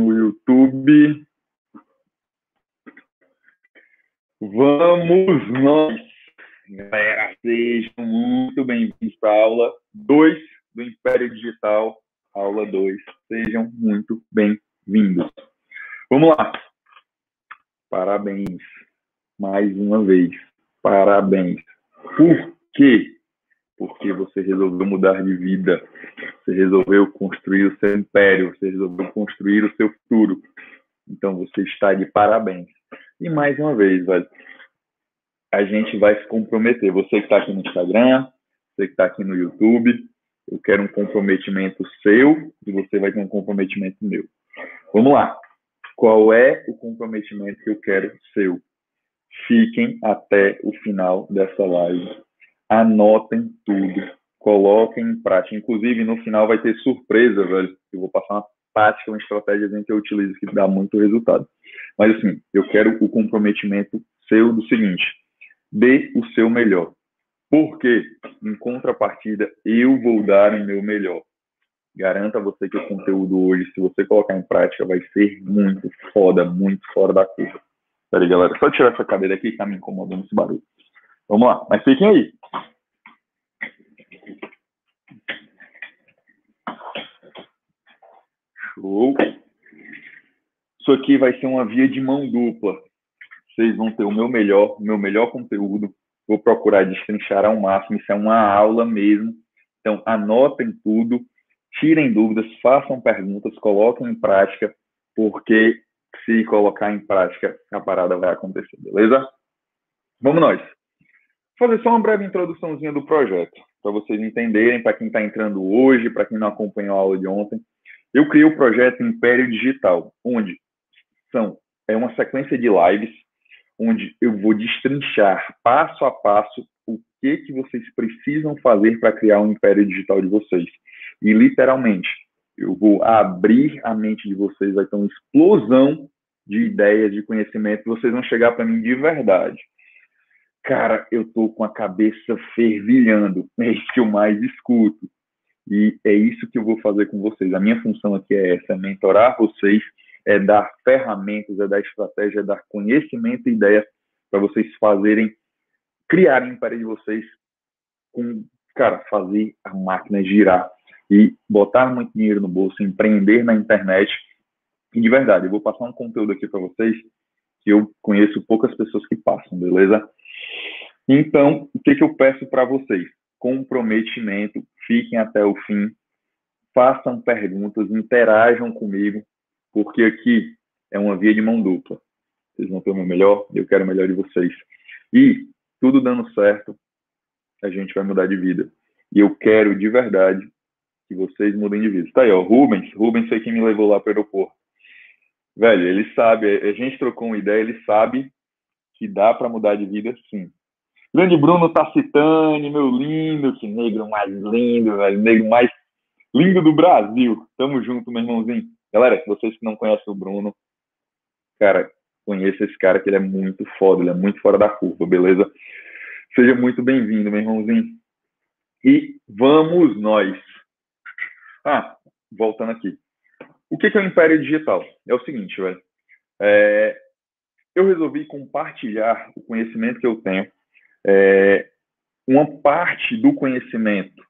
no YouTube. Vamos nós, galera, sejam muito bem-vindos para a aula 2 do Império Digital, aula 2. Sejam muito bem-vindos. Vamos lá. Parabéns. Mais uma vez. Parabéns. Por quê? Porque você resolveu mudar de vida. Você resolveu construir o seu império. Você resolveu construir o seu futuro. Então você está de parabéns. E mais uma vez, velho, a gente vai se comprometer. Você que está aqui no Instagram, você que está aqui no YouTube, eu quero um comprometimento seu e você vai ter um comprometimento meu. Vamos lá. Qual é o comprometimento que eu quero seu? Fiquem até o final dessa live. Anotem tudo. Coloquem em prática. Inclusive, no final vai ter surpresa, velho. Eu vou passar uma tática, uma estratégia que eu utilizo que dá muito resultado. Mas, assim, eu quero o comprometimento seu do seguinte: dê o seu melhor. Porque, em contrapartida, eu vou dar o meu melhor. Garanta você que o conteúdo hoje, se você colocar em prática, vai ser muito foda, muito fora da curva. Peraí, galera, só tirar essa cadeira aqui que tá me incomodando esse barulho. Vamos lá, mas fiquem aí. Show. Isso aqui vai ser uma via de mão dupla. Vocês vão ter o meu melhor, o meu melhor conteúdo. Vou procurar destrinchar ao máximo. Isso é uma aula mesmo. Então, anotem tudo, tirem dúvidas, façam perguntas, coloquem em prática, porque se colocar em prática, a parada vai acontecer, beleza? Vamos nós. Fazer só uma breve introduçãozinha do projeto, para vocês entenderem, para quem está entrando hoje, para quem não acompanhou a aula de ontem. Eu criei o projeto Império Digital, onde são é uma sequência de lives onde eu vou destrinchar passo a passo o que que vocês precisam fazer para criar um império digital de vocês. E literalmente, eu vou abrir a mente de vocês, vai ter uma explosão de ideias, de conhecimento, vocês vão chegar para mim de verdade. Cara, eu tô com a cabeça fervilhando, é isso que eu mais escuto. E é isso que eu vou fazer com vocês. A minha função aqui é essa, é mentorar vocês, é dar ferramentas, é dar estratégia, é dar conhecimento e ideia para vocês fazerem, criarem para de vocês com, cara, fazer a máquina girar e botar muito dinheiro no bolso, empreender na internet. E de verdade, eu vou passar um conteúdo aqui para vocês que eu conheço poucas pessoas que passam, beleza? Então, o que, que eu peço para vocês? Comprometimento, fiquem até o fim, façam perguntas, interajam comigo, porque aqui é uma via de mão dupla. Vocês vão ter o meu melhor, eu quero o melhor de vocês. E tudo dando certo, a gente vai mudar de vida. E eu quero de verdade que vocês mudem de vida. Tá aí, ó, Rubens. Rubens foi quem me levou lá para o aeroporto. Velho, ele sabe, a gente trocou uma ideia, ele sabe que dá para mudar de vida sim. Grande Bruno Tacitani, meu lindo, que negro mais lindo, velho, negro mais lindo do Brasil. Tamo junto, meu irmãozinho. Galera, vocês que não conhecem o Bruno, cara, conheça esse cara que ele é muito foda, ele é muito fora da curva, beleza? Seja muito bem-vindo, meu irmãozinho. E vamos nós. Ah, voltando aqui. O que é o Império Digital? É o seguinte, velho. É, eu resolvi compartilhar o conhecimento que eu tenho, é, uma parte do conhecimento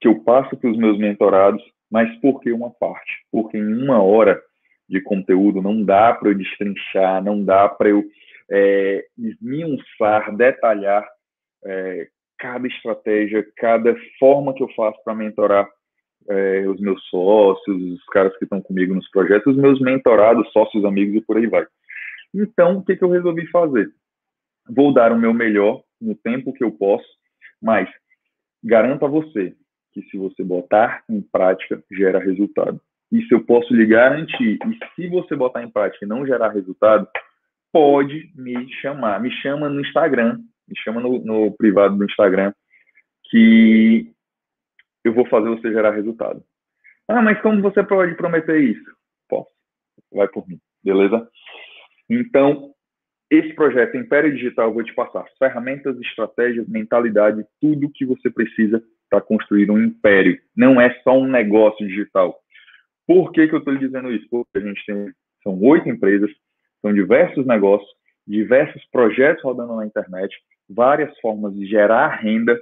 que eu passo para os meus mentorados, mas por que uma parte? Porque em uma hora de conteúdo não dá para eu destrinchar, não dá para eu é, esmiuçar, detalhar é, cada estratégia, cada forma que eu faço para mentorar é, os meus sócios, os caras que estão comigo nos projetos, os meus mentorados, sócios, amigos e por aí vai. Então, o que, que eu resolvi fazer? Vou dar o meu melhor no tempo que eu posso, mas garanto a você que se você botar em prática, gera resultado. Isso eu posso lhe garantir. E se você botar em prática e não gerar resultado, pode me chamar. Me chama no Instagram, me chama no, no privado do Instagram, que eu vou fazer você gerar resultado. Ah, mas como você pode prometer isso? Posso. Vai por mim, beleza? Então, esse projeto Império Digital, eu vou te passar ferramentas, estratégias, mentalidade, tudo que você precisa para construir um império. Não é só um negócio digital. Por que, que eu estou lhe dizendo isso? Porque a gente tem, são oito empresas, são diversos negócios, diversos projetos rodando na internet, várias formas de gerar renda,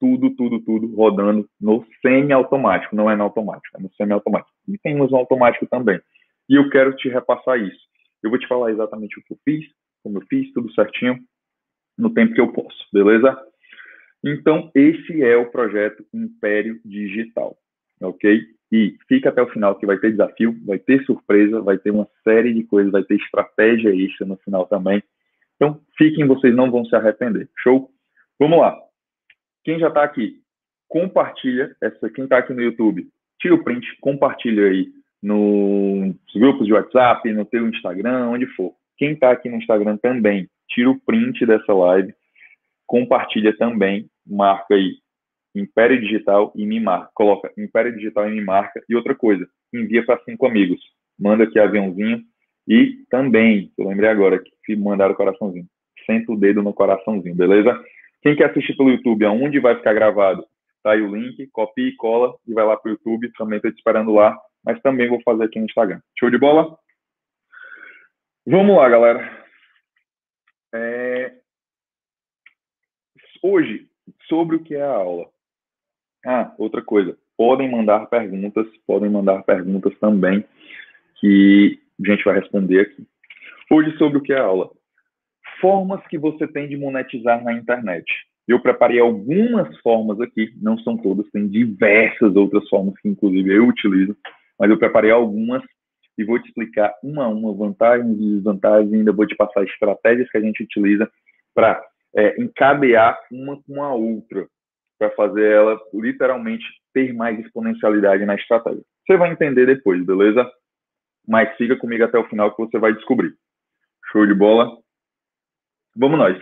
tudo, tudo, tudo rodando no semi-automático, não é no automático, é no semi-automático. E temos no automático também. E eu quero te repassar isso. Eu vou te falar exatamente o que eu fiz, como eu fiz, tudo certinho, no tempo que eu posso, beleza? Então, esse é o projeto Império Digital, ok? E fica até o final que vai ter desafio, vai ter surpresa, vai ter uma série de coisas, vai ter estratégia extra no final também. Então, fiquem, vocês não vão se arrepender. Show? Vamos lá. Quem já está aqui, compartilha essa. Quem está aqui no YouTube, tira o print, compartilha aí nos grupos de WhatsApp, no teu Instagram, onde for. Quem está aqui no Instagram também, tira o print dessa live, compartilha também, marca aí Império Digital e me marca. Coloca Império Digital e me marca. E outra coisa, envia para cinco amigos. Manda aqui aviãozinho. E também, eu lembrei agora que mandaram o coraçãozinho. Senta o dedo no coraçãozinho, beleza? Quem quer assistir pelo YouTube, aonde vai ficar gravado? Tá aí o link, copia e cola e vai lá para o YouTube. Também estou te esperando lá, mas também vou fazer aqui no Instagram. Show de bola? Vamos lá, galera. É... Hoje, sobre o que é a aula. Ah, outra coisa. Podem mandar perguntas, podem mandar perguntas também, que a gente vai responder aqui. Hoje, sobre o que é a aula. Formas que você tem de monetizar na internet. Eu preparei algumas formas aqui, não são todas, tem diversas outras formas que, inclusive, eu utilizo, mas eu preparei algumas e vou te explicar uma a uma, vantagens e desvantagens, e ainda vou te passar estratégias que a gente utiliza para é, encadear uma com a outra para fazer ela literalmente ter mais exponencialidade na estratégia. Você vai entender depois, beleza? Mas siga comigo até o final que você vai descobrir. Show de bola? Vamos nós.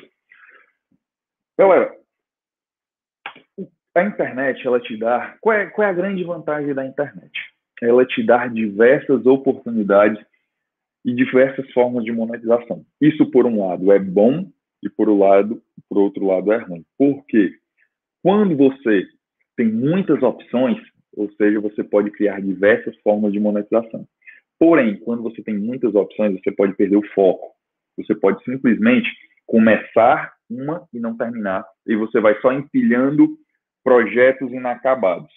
Galera, a internet, ela te dá. Qual é, qual é a grande vantagem da internet? Ela te dá diversas oportunidades e diversas formas de monetização. Isso, por um lado, é bom e, por, um lado, por outro lado, é ruim. Por quê? Quando você tem muitas opções, ou seja, você pode criar diversas formas de monetização. Porém, quando você tem muitas opções, você pode perder o foco. Você pode simplesmente começar uma e não terminar, e você vai só empilhando projetos inacabados.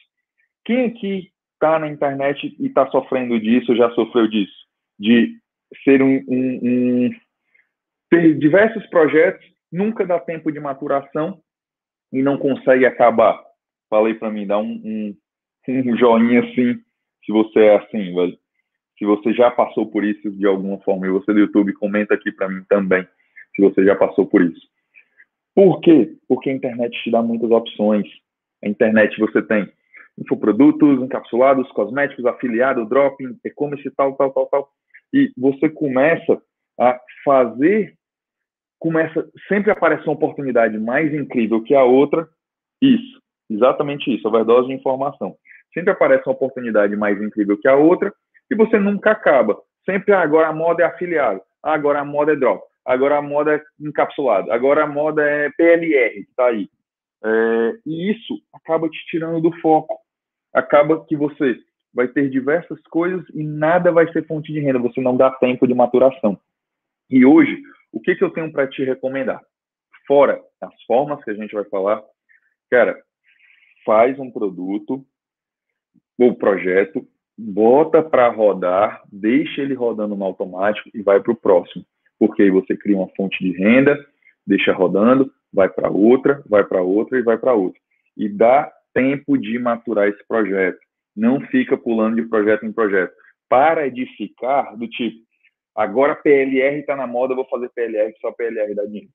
Quem aqui está na internet e está sofrendo disso, já sofreu disso? De ser um, um, um, ter diversos projetos, nunca dá tempo de maturação e não consegue acabar? Falei para mim, dá um, um, joinha assim, se você é assim, velho. Se você já passou por isso de alguma forma, e você do YouTube, comenta aqui para mim também, se você já passou por isso. Por quê? Porque a internet te dá muitas opções. A internet você tem infoprodutos, encapsulados, cosméticos, afiliado, dropping, e-commerce, tal, tal, tal, tal. E você começa a fazer começa sempre aparece uma oportunidade mais incrível que a outra. Isso, exatamente isso, overdose de informação. Sempre aparece uma oportunidade mais incrível que a outra e você nunca acaba. Sempre ah, agora a moda é afiliado, ah, agora a moda é drop, agora a moda é encapsulado, agora a moda é PLR, está aí. É, e isso acaba te tirando do foco. Acaba que você vai ter diversas coisas e nada vai ser fonte de renda, você não dá tempo de maturação. E hoje, o que, que eu tenho para te recomendar? Fora as formas que a gente vai falar, cara, faz um produto ou projeto, bota para rodar, deixa ele rodando no automático e vai para o próximo. Porque aí você cria uma fonte de renda, deixa rodando, vai para outra, vai para outra e vai para outra. E dá tempo de maturar esse projeto. Não fica pulando de projeto em projeto. Para de ficar do tipo, Agora PLR está na moda, vou fazer PLR, só PLR dá dinheiro.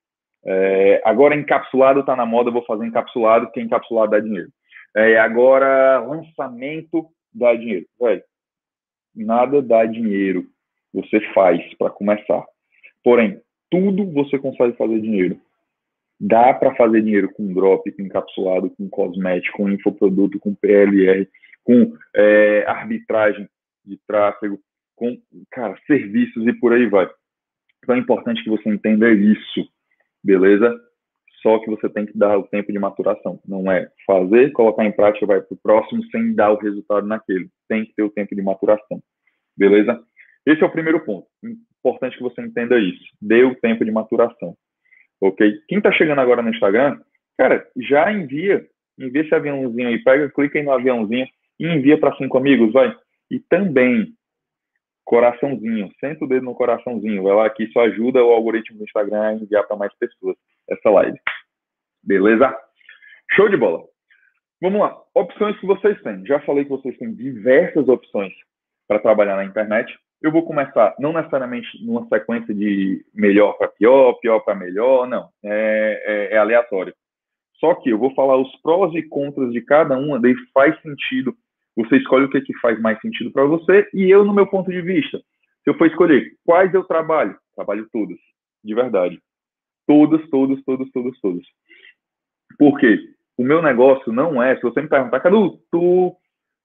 É, agora encapsulado está na moda, vou fazer encapsulado, que encapsulado dá dinheiro. É, agora lançamento dá dinheiro. Velho, nada dá dinheiro. Você faz para começar. Porém, tudo você consegue fazer dinheiro. Dá para fazer dinheiro com drop, com encapsulado, com cosmético, com infoproduto, com PLR, com é, arbitragem de tráfego, com, cara, serviços e por aí vai. Então é importante que você entenda isso, beleza? Só que você tem que dar o tempo de maturação. Não é fazer, colocar em prática, vai para o próximo sem dar o resultado naquele. Tem que ter o tempo de maturação. Beleza? Esse é o primeiro ponto. Importante que você entenda isso. Dê o tempo de maturação. Ok? Quem está chegando agora no Instagram, cara, já envia. Envia esse aviãozinho aí. Pega, clica aí no aviãozinho e envia para cinco amigos, vai. E também, coraçãozinho. Senta o dedo no coraçãozinho. Vai lá que isso ajuda o algoritmo do Instagram a enviar para mais pessoas essa live. Beleza? Show de bola. Vamos lá. Opções que vocês têm. Já falei que vocês têm diversas opções para trabalhar na internet. Eu vou começar, não necessariamente numa sequência de melhor para pior, pior para melhor, não. É, é, é, aleatório. Só que eu vou falar os prós e contras de cada uma, daí faz sentido. Você escolhe o que, que faz mais sentido para você e eu, no meu ponto de vista, se eu for escolher quais eu trabalho, trabalho todas, de verdade. Todas, todas, todas, todas, todas. Por quê? O meu negócio não é, se você me perguntar, Cadu, tu,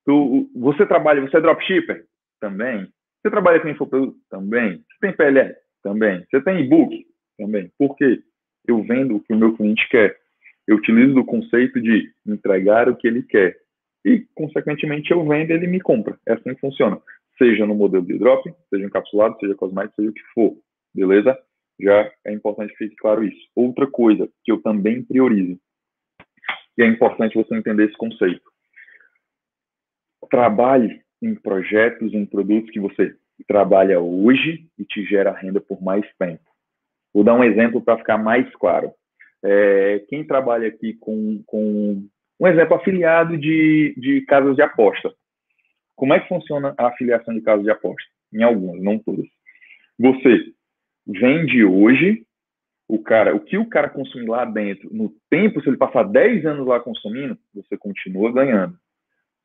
tu, você trabalha, você é dropshipper? Também. Você trabalha com infoproduto? Também. Você tem PLR? Também. Você tem e-book? Também. Por quê? Eu vendo o que o meu cliente quer. Eu utilizo o conceito de entregar o que ele quer. E, consequentemente, eu vendo ele me compra. É assim que funciona. Seja no modelo de drop, seja encapsulado, seja cosmético, seja o que for. Beleza? Já é importante que fique claro isso. Outra coisa que eu também priorizo, e é importante você entender esse conceito. Trabalhe em projetos, em produtos que você trabalha hoje e te gera renda por mais tempo. Vou dar um exemplo para ficar mais claro. É, quem trabalha aqui com, com um exemplo afiliado de, de casas de aposta. Como é que funciona a afiliação de casas de aposta? Em algumas, não todas. Você vende hoje o cara, o que o cara consumir lá dentro, no tempo, se ele passar 10 anos lá consumindo, você continua ganhando.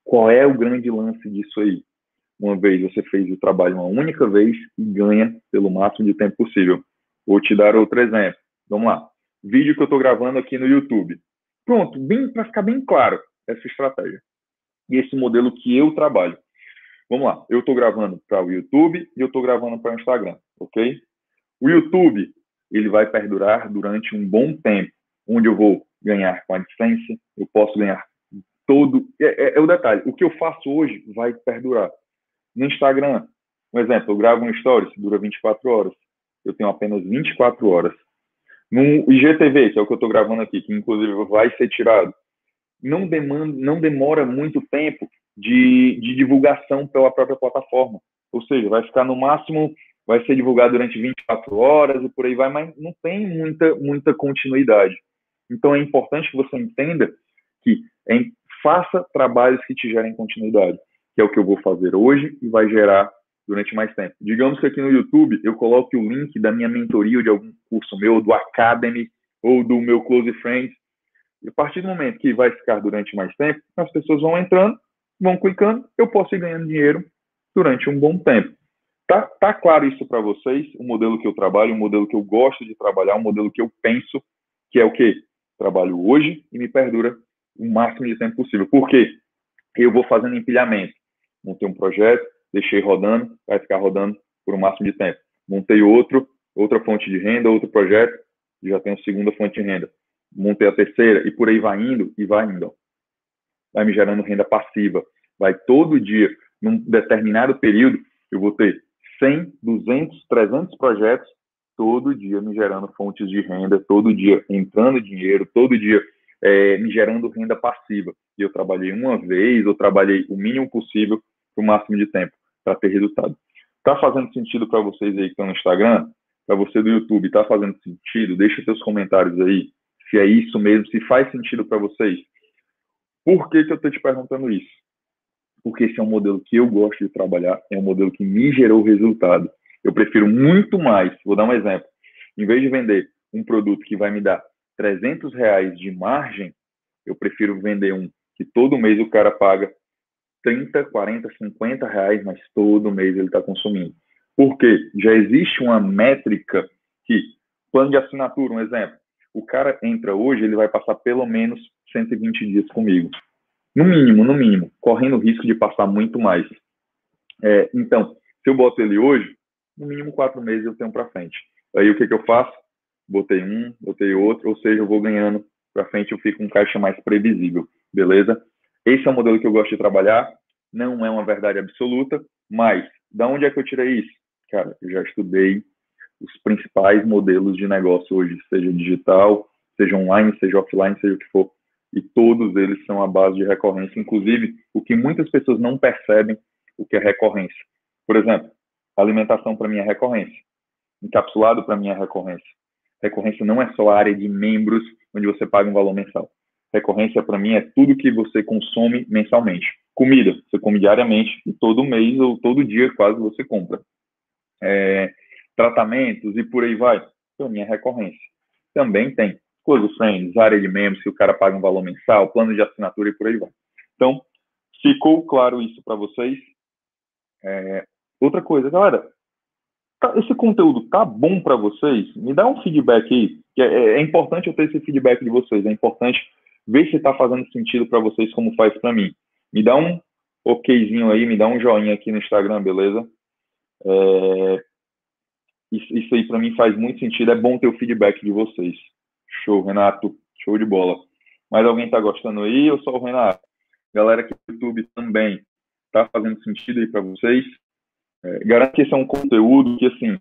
Qual é o grande lance disso aí? Uma vez você fez o trabalho uma única vez e ganha pelo máximo de tempo possível. Vou te dar outro exemplo. Vamos lá. Vídeo que eu estou gravando aqui no YouTube. Pronto, bem para ficar bem claro essa estratégia. E esse modelo que eu trabalho. Vamos lá. Eu estou gravando para o YouTube e eu estou gravando para o Instagram, ok? O YouTube ele vai perdurar durante um bom tempo, onde eu vou ganhar com a AdSense, eu posso ganhar todo. É, é, é, o detalhe. O que eu faço hoje vai perdurar. No Instagram, um exemplo, eu gravo um stories, dura 24 horas. Eu tenho apenas 24 horas. No IGTV, que é o que eu estou gravando aqui, que inclusive vai ser tirado, não, demanda, não demora muito tempo de, de divulgação pela própria plataforma. Ou seja, vai ficar no máximo, vai ser divulgado durante 24 horas e por aí vai, mas não tem muita, muita continuidade. Então é importante que você entenda que é faça trabalhos que te gerem continuidade, que é o que eu vou fazer hoje e vai gerar durante mais tempo. Digamos que aqui no YouTube eu coloque o link da minha mentoria ou de algum curso meu, do Academy ou do meu Close Friends. E a partir do momento que vai ficar durante mais tempo, as pessoas vão entrando, vão clicando, eu posso ir ganhando dinheiro durante um bom tempo. Tá, tá claro isso para vocês? O modelo que eu trabalho, o modelo que eu gosto de trabalhar, o modelo que eu penso, que é o que? Trabalho hoje e me perdura o máximo de tempo possível. Por quê? Eu vou fazendo empilhamento. Montei um projeto, deixei rodando, vai ficar rodando por um máximo de tempo. Montei outro, outra fonte de renda, outro projeto, já tenho segunda fonte de renda. Montei a terceira e por aí vai indo e vai indo. Vai me gerando renda passiva. Vai todo dia, num determinado período, eu vou ter 100, 200, 300 projetos todo dia me gerando fontes de renda, todo dia entrando dinheiro, todo dia é, me gerando renda passiva. E eu trabalhei uma vez, eu trabalhei o mínimo possível para o máximo de tempo para ter resultado. Tá fazendo sentido para vocês aí que estão no Instagram? Para você do YouTube, tá fazendo sentido? Deixa seus comentários aí, se é isso mesmo, se faz sentido para vocês. Por que, que eu estou te perguntando isso? Porque esse é um modelo que eu gosto de trabalhar, é um modelo que me gerou resultado. Eu prefiro muito mais, vou dar um exemplo, em vez de vender um produto que vai me dar 300 reais de margem, eu prefiro vender um que todo mês o cara paga 30, 40, 50 reais, mas todo mês ele está consumindo. Porque já existe uma métrica que, plano de assinatura, um exemplo, o cara entra hoje, ele vai passar pelo menos 120 dias comigo. No mínimo, no mínimo, correndo o risco de passar muito mais. É, então, se eu boto ele hoje, no mínimo quatro meses eu tenho para frente. Aí o que, que eu faço? Botei um, botei outro, ou seja, eu vou ganhando para frente, eu fico um caixa mais previsível, beleza? Esse é o modelo que eu gosto de trabalhar, não é uma verdade absoluta, mas da onde é que eu tirei isso? Cara, eu já estudei os principais modelos de negócio hoje, seja digital, seja online, seja offline, seja o que for, e todos eles são a base de recorrência, inclusive o que muitas pessoas não percebem o que é recorrência. Por exemplo, alimentação para mim é recorrência, encapsulado para mim é recorrência. Recorrência não é só a área de membros onde você paga um valor mensal. Recorrência para mim é tudo que você consome mensalmente. Comida, você come diariamente e todo mês ou todo dia quase você compra. É, tratamentos e por aí vai. Para mim é recorrência. Também tem Close Friends, área de membros que o cara paga um valor mensal, plano de assinatura e por aí vai. Então, ficou claro isso para vocês? É, outra coisa, galera, esse conteúdo tá bom para vocês? Me dá um feedback aí. É, é, importante eu ter esse feedback de vocês. É importante ver se está fazendo sentido para vocês como faz para mim. Me dá um okzinho aí, me dá um joinha aqui no Instagram, beleza? É, isso, isso aí para mim faz muito sentido. É bom ter o feedback de vocês. Show, Renato. Show de bola. Mais alguém está gostando aí ou só o Renato? Galera aqui do YouTube também. Tá fazendo sentido aí para vocês? É, garanto que esse é um conteúdo que, assim,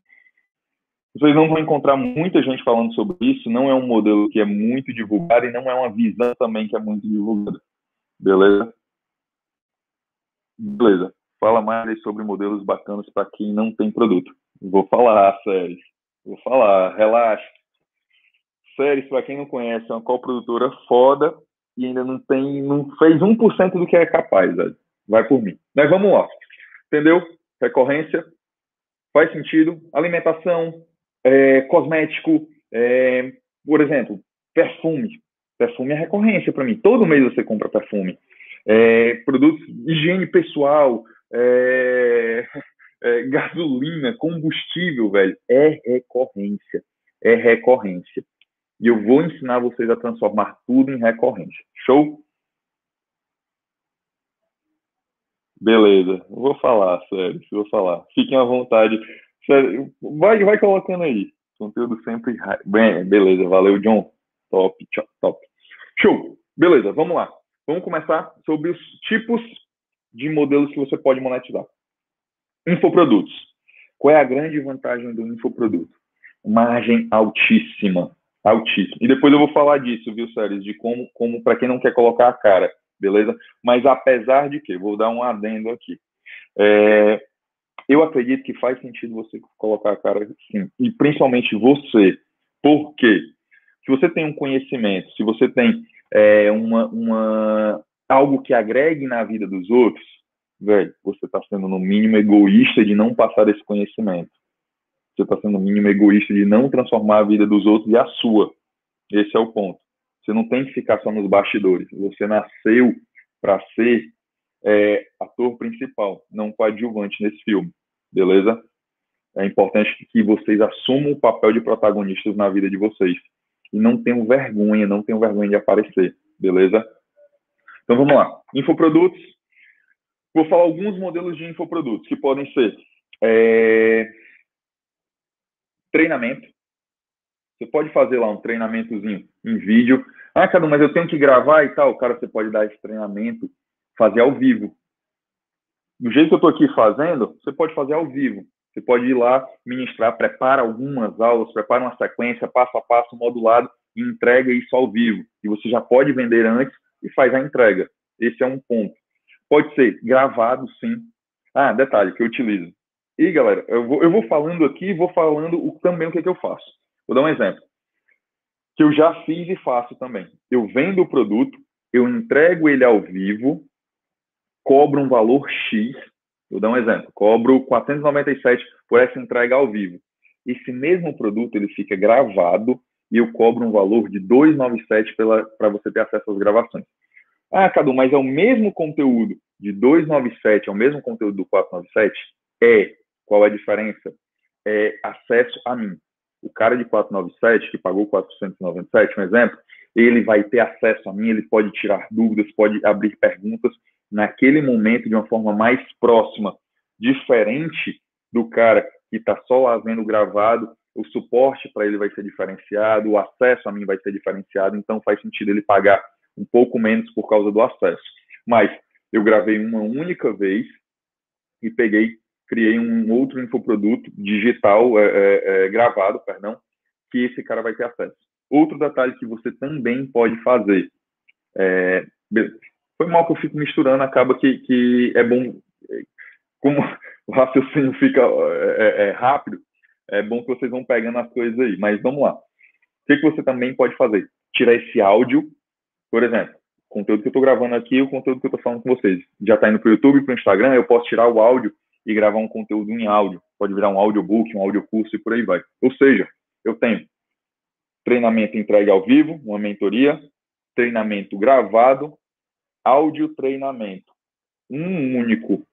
vocês não vão encontrar muita gente falando sobre isso. Não é um modelo que é muito divulgado e não é uma visão também que é muito divulgada. Beleza? Beleza. Fala mais sobre modelos bacanas para quem não tem produto. Vou falar, sério. Vou falar, relaxa. Séries, para quem não conhece, é uma coprodutora foda e ainda não tem, não fez 1% do que é capaz, velho. Vai por mim. Mas vamos lá. Entendeu? Recorrência. Faz sentido. Alimentação, é, cosmético, é, por exemplo, perfume. Perfume é recorrência para mim. Todo mês você compra perfume. É, produtos higiene pessoal, é, é, gasolina, combustível, velho. É recorrência. É recorrência e eu vou ensinar vocês a transformar tudo em recorrência. Show? Beleza, vou falar, sério, vou falar. Fiquem à vontade. Sério, vai, vai colocando aí. Conteúdo sempre. Bem, beleza, valeu, John. Top, top. Show. Beleza, vamos lá. Vamos começar sobre os tipos de modelos que você pode monetizar. Infoprodutos. Qual é a grande vantagem do infoproduto? Margem altíssima altíssimo. E depois eu vou falar disso, viu, Séries, de como, como para quem não quer colocar a cara, beleza? Mas apesar de que, vou dar um adendo aqui. É, eu acredito que faz sentido você colocar a cara sim, e principalmente você, porque se você tem um conhecimento, se você tem é, uma, uma algo que agregue na vida dos outros, velho, você está sendo no mínimo egoísta de não passar esse conhecimento. Você está sendo o mínimo egoísta de não transformar a vida dos outros e a sua. Esse é o ponto. Você não tem que ficar só nos bastidores. Você nasceu para ser é, ator principal, não coadjuvante nesse filme. Beleza? É importante que vocês assumam o papel de protagonistas na vida de vocês. E não tenham vergonha, não tenham vergonha de aparecer. Beleza? Então vamos lá. Infoprodutos. Vou falar alguns modelos de infoprodutos que podem ser é, treinamento. Você pode fazer lá um treinamentozinho em vídeo. Ah, cara, mas eu tenho que gravar e tal. Cara, você pode dar esse treinamento, fazer ao vivo. Do jeito que eu estou aqui fazendo, você pode fazer ao vivo. Você pode ir lá, ministrar, prepara algumas aulas, prepara uma sequência, passo a passo, modulado, e entrega isso ao vivo. E você já pode vender antes e faz a entrega. Esse é um ponto. Pode ser gravado, sim. Ah, detalhe que eu utilizo. E, galera, eu vou, eu vou falando aqui vou falando o, também o que, é que eu faço. Vou dar um exemplo. Que eu já fiz e faço também. Eu vendo o produto, eu entrego ele ao vivo, cobro um valor X. Vou dar um exemplo. Cobro 497 por essa entrega ao vivo. Esse mesmo produto, ele fica gravado e eu cobro um valor de 297 para você ter acesso às gravações. Ah, Cadu, mas é o mesmo conteúdo de 297, é o mesmo conteúdo do 497? É, qual é a diferença? É acesso a mim. O cara de 497, que pagou 497, um exemplo, ele vai ter acesso a mim, ele pode tirar dúvidas, pode abrir perguntas naquele momento de uma forma mais próxima, diferente do cara que está só lá vendo gravado o suporte para ele vai ser diferenciado, o acesso a mim vai ser diferenciado, então faz sentido ele pagar um pouco menos por causa do acesso. Mas eu gravei uma única vez e peguei, criei um outro infoproduto digital, é, é, é, gravado, perdão, que esse cara vai ter acesso. Outro detalhe que você também pode fazer, é, foi mal que eu fico misturando, acaba que, que é bom, como o raciocínio fica é, é, é, rápido, é bom que vocês vão pegando as coisas aí. Mas vamos lá. O que, que você também pode fazer? Tirar esse áudio, por exemplo, o conteúdo que eu estou gravando aqui, o conteúdo que eu estou falando com vocês. Já está indo para o YouTube, para o Instagram, eu posso tirar o áudio e gravar um conteúdo em áudio. Pode virar um audiobook, um audiocurso e por aí vai. Ou seja, eu tenho treinamento entregue ao vivo, uma mentoria, treinamento gravado, áudio treinamento. Um único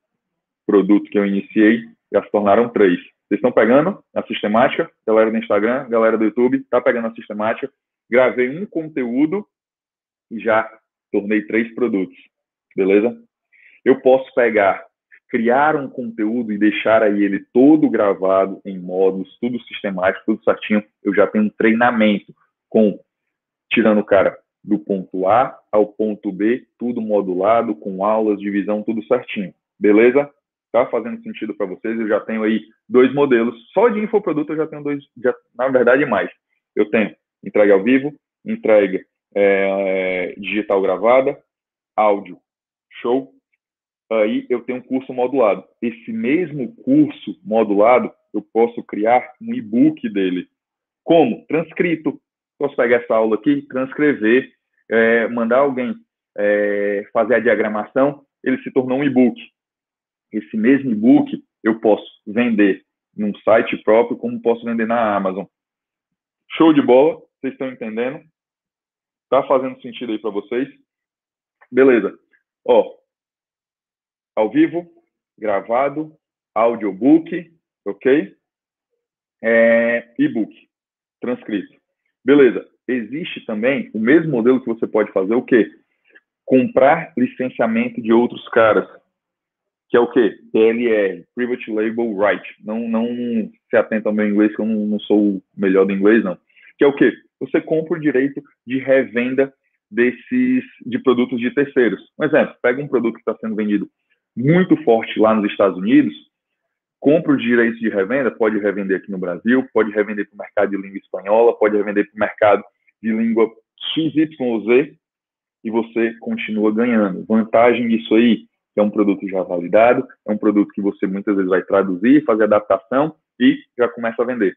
produto que eu iniciei, já se tornaram três. Vocês estão pegando a sistemática? Galera do Instagram, galera do YouTube, está pegando a sistemática. Gravei um conteúdo e já tornei três produtos. Beleza? Eu posso pegar, criar um conteúdo e deixar aí ele todo gravado em módulos, tudo sistemático, tudo certinho. Eu já tenho um treinamento com tirando o cara do ponto A ao ponto B, tudo modulado, com aulas, divisão, tudo certinho. Beleza? Tá fazendo sentido para vocês? Eu já tenho aí dois modelos. Só de infoproduto eu já tenho dois, já, na verdade mais. Eu tenho entrega ao vivo, entrega é, digital gravada, áudio, show. Aí eu tenho um curso modulado. Esse mesmo curso modulado, eu posso criar um e-book dele. Como? Transcrito. Posso pegar essa aula aqui, transcrever, é, mandar alguém é, fazer a diagramação, ele se tornou um e-book. Esse mesmo e-book eu posso vender num site próprio, como posso vender na Amazon. Show de bola, vocês estão entendendo? Tá fazendo sentido aí para vocês? Beleza. Ó, ao vivo, gravado, audiobook, ok? É, e-book, transcrito. Beleza. Existe também o mesmo modelo que você pode fazer, o quê? Comprar licenciamento de outros caras. Que é o quê? PLR, Private Label Right. Não, não se atenta ao meu inglês, que eu não, não sou o melhor do inglês, não. Que é o quê? Você compra o direito de revenda desses de produtos de terceiros. Um exemplo, pega um produto que está sendo vendido muito forte lá nos Estados Unidos, compra os direitos de revenda, pode revender aqui no Brasil, pode revender para o mercado de língua espanhola, pode revender para o mercado de língua XYZ e você continua ganhando. Vantagem disso aí é um produto já validado, é um produto que você muitas vezes vai traduzir, fazer adaptação e já começa a vender.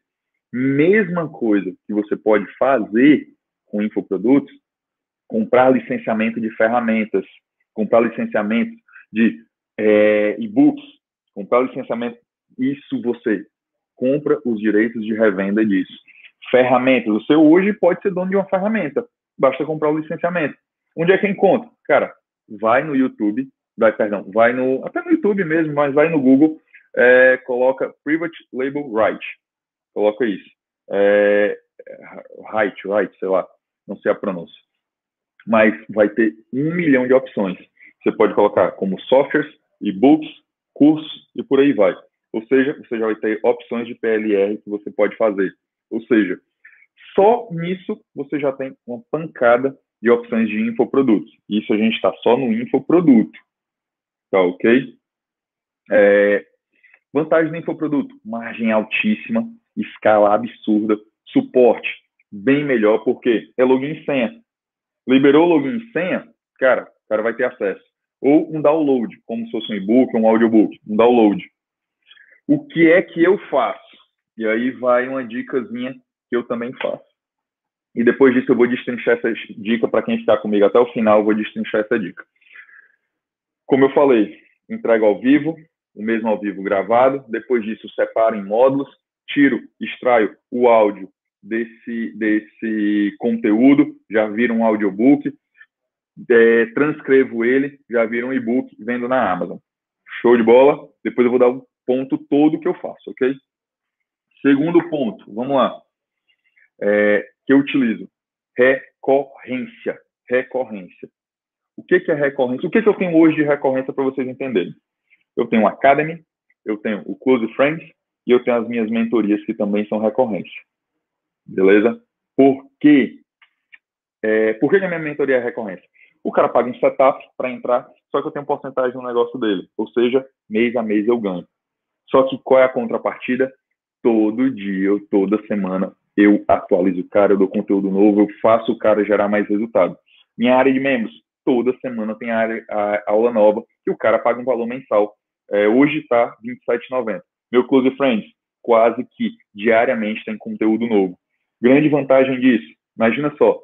Mesma coisa que você pode fazer com infoprodutos, comprar licenciamento de ferramentas, comprar licenciamento de é, e-books, comprar licenciamento isso você compra os direitos de revenda disso. Ferramentas. Você hoje pode ser dono de uma ferramenta. Basta comprar o licenciamento. Onde é que encontra? Cara, vai no YouTube, vai, perdão, vai no, até no YouTube mesmo, mas vai no Google, é, coloca Private Label Right. Coloca isso. É, right, right, sei lá, não sei a pronúncia. Mas vai ter um milhão de opções. Você pode colocar como softwares, e-books, cursos e por aí vai. Ou seja, você já vai ter opções de PLR que você pode fazer. Ou seja, só nisso você já tem uma pancada de opções de infoprodutos. Isso a gente está só no infoproduto. Tá ok? É, vantagem do infoproduto: margem altíssima, escala absurda, suporte bem melhor, porque é login e senha. Liberou login e senha, cara, o cara vai ter acesso. Ou um download, como se fosse um e-book, um audiobook, um download o que é que eu faço? E aí vai uma dicasinha que eu também faço. E depois disso eu vou destrinchar essa dica para quem está comigo até o final, eu vou destrinchar essa dica. Como eu falei, entrego ao vivo, o mesmo ao vivo gravado, depois disso separo em módulos, tiro, extraio o áudio desse, desse conteúdo, já vira um audiobook, é, transcrevo ele, já vira um e-book, vendo na Amazon. Show de bola? Depois eu vou dar um ponto todo que eu faço, ok? Segundo ponto, vamos lá, é, que eu utilizo, recorrência, recorrência. O que, que é recorrência? O que, que eu tenho hoje de recorrência para vocês entenderem? Eu tenho o Academy, eu tenho o Close Friends, e eu tenho as minhas mentorias que também são recorrência. Beleza? Por quê? É, por que a minha mentoria é recorrência? O cara paga um setup para entrar, só que eu tenho porcentagem no negócio dele. Ou seja, mês a mês eu ganho. Só que qual é a contrapartida? Todo dia, toda semana, eu atualizo o cara, eu dou conteúdo novo, eu faço o cara gerar mais resultado. Minha área de membros, toda semana tem área, a, aula nova que o cara paga um valor mensal. É, hoje está R$27,90. Meu Close Friends, quase que diariamente tem conteúdo novo. Grande vantagem disso, imagina só,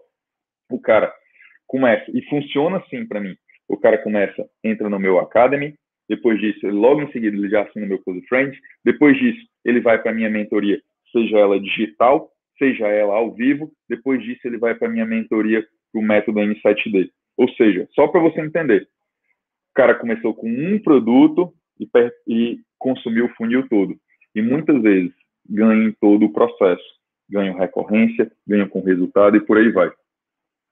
o cara começa, e funciona assim para mim, o cara começa, entra no meu Academy, depois disso, logo em seguida ele já assina meu Close Friends, depois disso ele vai para minha mentoria, seja ela digital, seja ela ao vivo, depois disso ele vai para minha mentoria o método M7D. Ou seja, só para você entender, o cara começou com um produto e, e consumiu o funil todo. E muitas vezes ganha em todo o processo. Ganha recorrência, ganha com resultado e por aí vai.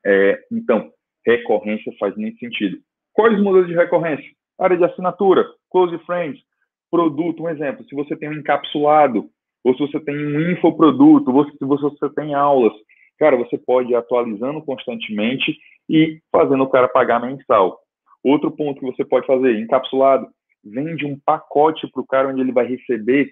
É, então, recorrência faz muito sentido. Quais modelos de recorrência? Área de assinatura, close friends, produto, um exemplo. Se você tem um encapsulado, ou se você tem um infoproduto, ou se você tem aulas, cara, você pode ir atualizando constantemente e fazendo o cara pagar mensal. Outro ponto que você pode fazer, encapsulado, vende um pacote para o cara onde ele vai receber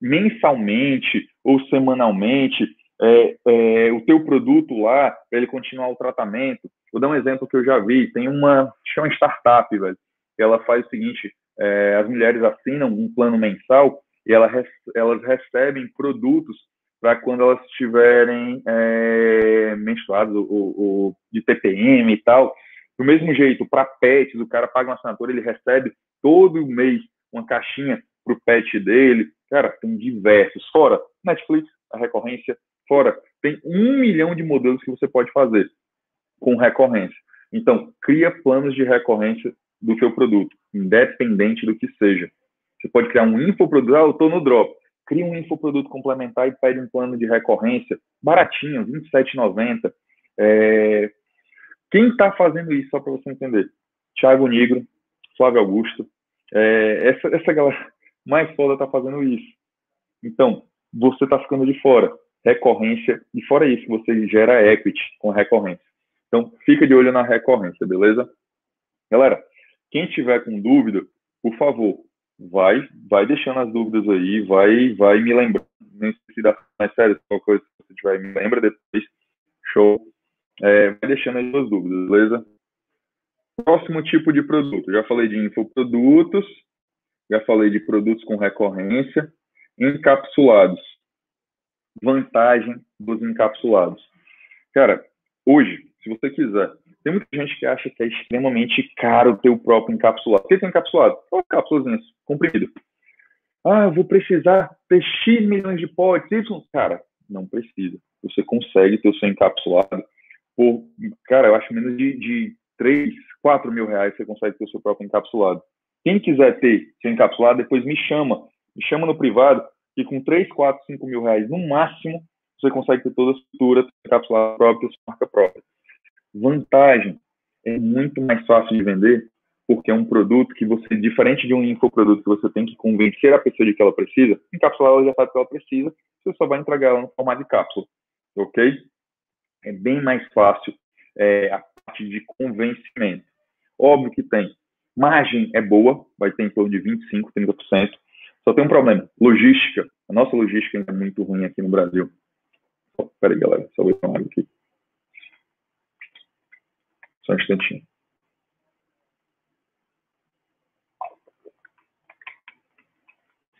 mensalmente ou semanalmente é, é, o teu produto lá para ele continuar o tratamento. Vou dar um exemplo que eu já vi. Tem uma chama startup, velho. Ela faz o seguinte: é, as mulheres assinam um plano mensal e ela, elas recebem produtos para quando elas estiverem é, menstruadas ou, de TPM e tal. Do mesmo jeito, para pets, o cara paga uma assinatura, ele recebe todo mês uma caixinha para o pet dele. Cara, tem diversos. Fora Netflix, a recorrência. Fora, tem um milhão de modelos que você pode fazer com recorrência. Então, cria planos de recorrência do seu produto, independente do que seja. Você pode criar um infoproduto, ah, eu estou no drop cria um infoproduto complementar e pede um plano de recorrência baratinho, R$ 27,90. É... Quem está fazendo isso, só para você entender? Thiago Negro, Flávio Augusto, é... essa, essa galera mais foda está fazendo isso. Então, você está ficando de fora. Recorrência, e fora isso, você gera equity com recorrência. Então, fica de olho na recorrência, beleza? Galera, quem tiver com dúvida, por favor, vai, vai deixando as dúvidas aí, vai, vai me lembrando. Nem se dá mais sério, qualquer coisa que você tiver, me lembra depois. Show. É, vai deixando as suas dúvidas, beleza? Próximo tipo de produto. Já falei de infoprodutos, já falei de produtos com recorrência, encapsulados. Vantagem dos encapsulados. Cara, hoje, se você quiser tem muita gente que acha que é extremamente caro ter o próprio encapsulado. O que é encapsulado? São cápsulas comprimido. Ah, eu vou precisar ter X milhões de potes. Isso, cara, não precisa. Você consegue ter o seu encapsulado por, cara, eu acho menos de, de 3, 4 mil reais você consegue ter o seu próprio encapsulado. Quem quiser ter seu encapsulado, depois me chama. Me chama no privado e com 3, 4, 5 mil reais no máximo, você consegue ter toda a estrutura, encapsulado próprio, sua marca própria. Vantagem é muito mais fácil de vender porque é um produto que você, diferente de um infoproduto que você tem que convencer a pessoa de que ela precisa, encapsular ela já sabe que ela precisa, você só vai entregar ela no formato de cápsula, ok? É bem mais fácil é, a parte de convencimento. Óbvio que tem. Margem é boa, vai ter em torno de 25%, 30%. Só tem um problema, logística. A nossa logística é muito ruim aqui no Brasil. Peraí, galera, só vou tomar aqui. Só um instantinho.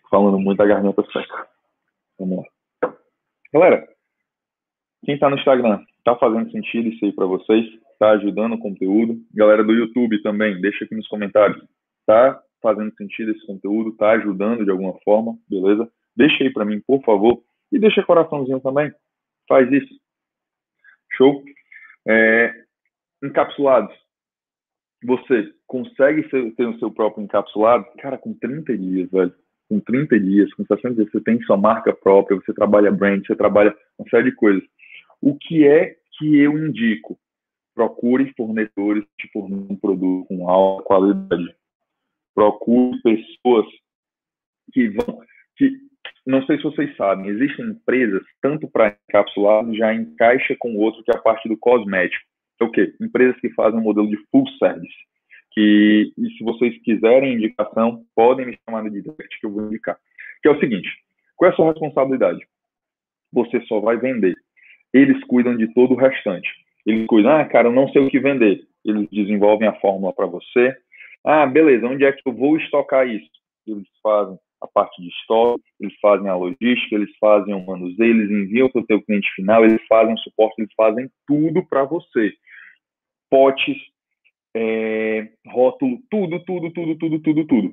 Falando muito da garganta seca. Vamos lá. Galera, quem está no Instagram, tá fazendo sentido isso aí para vocês? Tá ajudando o conteúdo? Galera do YouTube também, deixa aqui nos comentários. Tá fazendo sentido esse conteúdo? Tá ajudando de alguma forma? Beleza? Deixa aí para mim, por favor. E deixa coraçãozinho também. Faz isso. Show? É, encapsulados. Você consegue ter o seu próprio encapsulado? Cara, com 30 dias, velho. Com 30 dias, com 60 dias, você tem sua marca própria, você trabalha brand, você trabalha uma série de coisas. O que é que eu indico? Procure fornecedores que fornecem um produto com alta qualidade. Procure pessoas que vão. Que, não sei se vocês sabem, existem empresas, tanto para encapsulado, já encaixa com o outro, que é a parte do cosmético. É o quê? Empresas que fazem um modelo de full service. Que, e se vocês quiserem indicação, podem me chamar de direct que eu vou indicar. Que é o seguinte, qual é a sua responsabilidade? Você só vai vender. Eles cuidam de todo o restante. Eles cuidam, ah, cara, eu não sei o que vender. Eles desenvolvem a fórmula para você. Ah, beleza, onde é que eu vou estocar isso? Eles fazem a parte de estoque, eles fazem a logística, eles fazem o manuseio, eles enviam para o seu cliente final, eles fazem o suporte, eles fazem tudo para você. Potes, é, rótulo, tudo, tudo, tudo, tudo, tudo, tudo.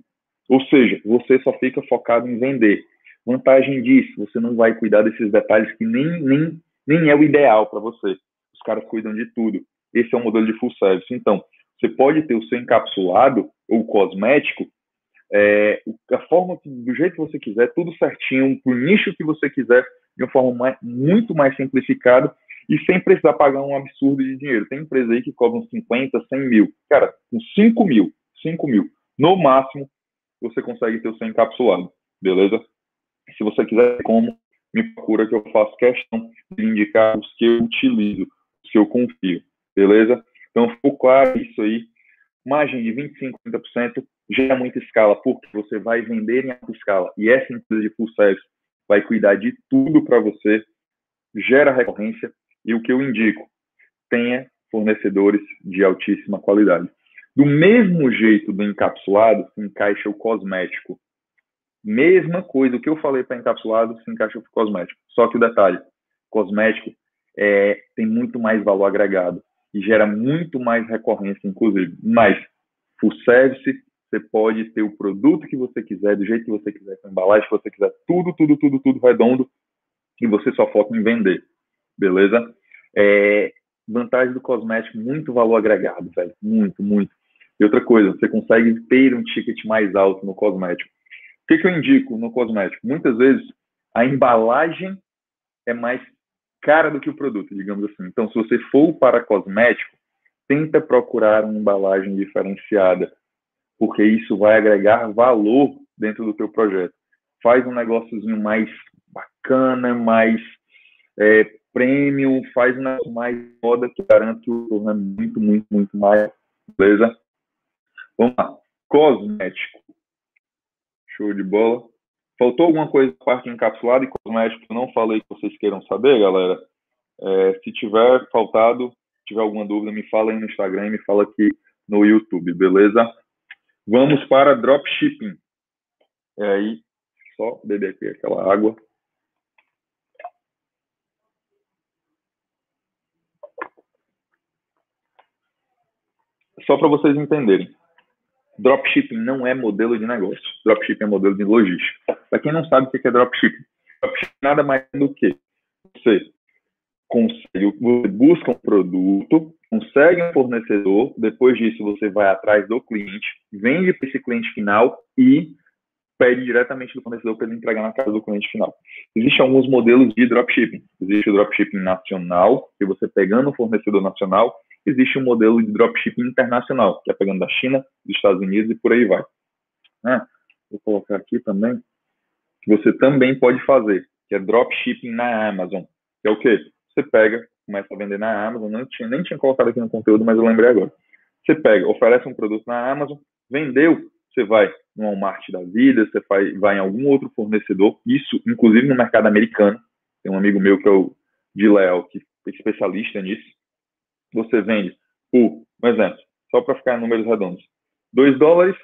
Ou seja, você só fica focado em vender. Vantagem disso, você não vai cuidar desses detalhes que nem, nem, nem é o ideal para você. Os caras cuidam de tudo. Esse é o modelo de full service. Então, você pode ter o seu encapsulado ou cosmético é, a forma do jeito que você quiser, tudo certinho, o nicho que você quiser, de uma forma mais, muito mais simplificada e sem precisar pagar um absurdo de dinheiro. Tem empresa aí que cobram 50, 100 mil. Cara, com 5 mil, 5 mil, no máximo, você consegue ter o seu encapsulado, beleza? Se você quiser como, me procura que eu faço questão de indicar os que eu utilizo, os que eu confio, beleza? Então, ficou claro isso aí. Margem de 25, 30%, gera muita escala, porque você vai vender em alta escala e essa empresa de full service vai cuidar de tudo para você, gera recorrência e o que eu indico, tenha fornecedores de altíssima qualidade. Do mesmo jeito do encapsulado, se encaixa o cosmético. Mesma coisa, o que eu falei para encapsulado se encaixa o cosmético. Só que o detalhe, cosmético é, tem muito mais valor agregado e gera muito mais recorrência, inclusive. Mas full service você pode ter o produto que você quiser, do jeito que você quiser, com a embalagem que você quiser, tudo, tudo, tudo, tudo redondo, e você só foca em vender, beleza? É, vantagem do cosmético, muito valor agregado, velho, muito, muito. E outra coisa, você consegue ter um ticket mais alto no cosmético. O que, que eu indico no cosmético? Muitas vezes a embalagem é mais cara do que o produto, digamos assim. Então, se você for para cosmético, tenta procurar uma embalagem diferenciada porque isso vai agregar valor dentro do teu projeto. Faz um negóciozinho mais bacana, mais é, premium, faz um negócio mais moda que garante o torna muito, muito, muito mais. Beleza? Vamos lá. Cosmético. Show de bola. Faltou alguma coisa da parte encapsulada e cosmético que eu não falei que vocês queiram saber, galera? É, se tiver faltado, tiver alguma dúvida, me fala aí no Instagram, me fala aqui no YouTube, beleza? Vamos para dropshipping. É aí, só beber aqui aquela água. Só para vocês entenderem. Dropshipping não é modelo de negócio. Dropshipping é modelo de logística. Para quem não sabe o que é dropshipping, dropshipping nada mais do que você consegue, você busca um produto, consegue um fornecedor, depois disso você vai atrás do cliente, vende para esse cliente final e pede diretamente do fornecedor para ele entregar na casa do cliente final. Existem alguns modelos de dropshipping. Existe o dropshipping nacional, que você pegando o fornecedor nacional, existe um modelo de dropshipping internacional, que é pegando da China, dos Estados Unidos e por aí vai. Ah, vou colocar aqui também, que você também pode fazer, que é dropshipping na Amazon, que é o quê? Você pega, começa a vender na Amazon, não tinha, nem tinha colocado aqui no conteúdo, mas eu lembrei agora. Você pega, oferece um produto na Amazon, vendeu, você vai no Walmart da vida, você vai, vai em algum outro fornecedor, isso inclusive no mercado americano. Tem um amigo meu que é o de Léo, que é especialista nisso. Você vende por, um exemplo, só para ficar em números redondos, 2 dólares,